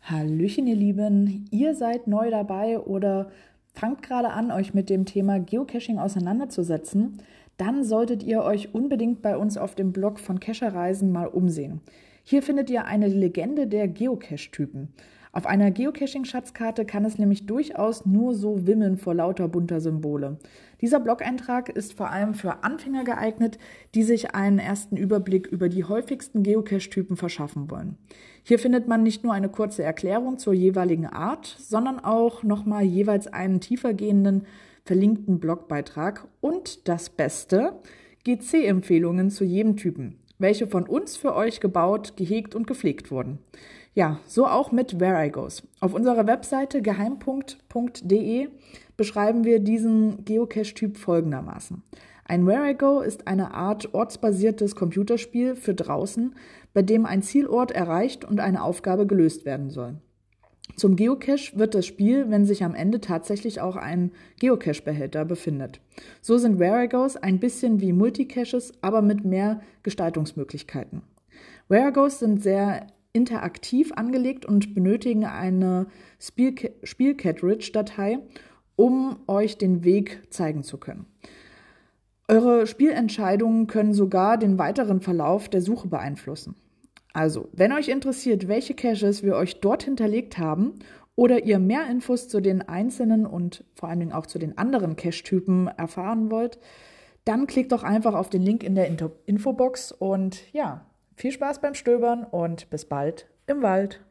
Hallöchen, ihr Lieben. Ihr seid neu dabei oder fangt gerade an, euch mit dem Thema Geocaching auseinanderzusetzen. Dann solltet ihr euch unbedingt bei uns auf dem Blog von Cacherreisen mal umsehen. Hier findet ihr eine Legende der Geocache-Typen. Auf einer Geocaching-Schatzkarte kann es nämlich durchaus nur so wimmeln vor lauter bunter Symbole. Dieser Blog-Eintrag ist vor allem für Anfänger geeignet, die sich einen ersten Überblick über die häufigsten Geocache-Typen verschaffen wollen. Hier findet man nicht nur eine kurze Erklärung zur jeweiligen Art, sondern auch nochmal jeweils einen tiefergehenden verlinkten Blogbeitrag und das Beste, GC-Empfehlungen zu jedem Typen, welche von uns für euch gebaut, gehegt und gepflegt wurden. Ja, so auch mit Where I Goes. Auf unserer Webseite geheimpunkt.de beschreiben wir diesen Geocache-Typ folgendermaßen. Ein Where I Go ist eine Art ortsbasiertes Computerspiel für draußen, bei dem ein Zielort erreicht und eine Aufgabe gelöst werden soll. Zum Geocache wird das Spiel, wenn sich am Ende tatsächlich auch ein Geocache-Behälter befindet. So sind Where I Goes ein bisschen wie Multicaches, aber mit mehr Gestaltungsmöglichkeiten. Where I Goes sind sehr interaktiv angelegt und benötigen eine Spiel-Cartridge-Datei, um euch den Weg zeigen zu können. Eure Spielentscheidungen können sogar den weiteren Verlauf der Suche beeinflussen. Also, wenn euch interessiert, welche Caches wir euch dort hinterlegt haben oder ihr mehr Infos zu den einzelnen und vor allen Dingen auch zu den anderen Cache-Typen erfahren wollt, dann klickt doch einfach auf den Link in der Infobox und ja, viel Spaß beim Stöbern und bis bald im Wald.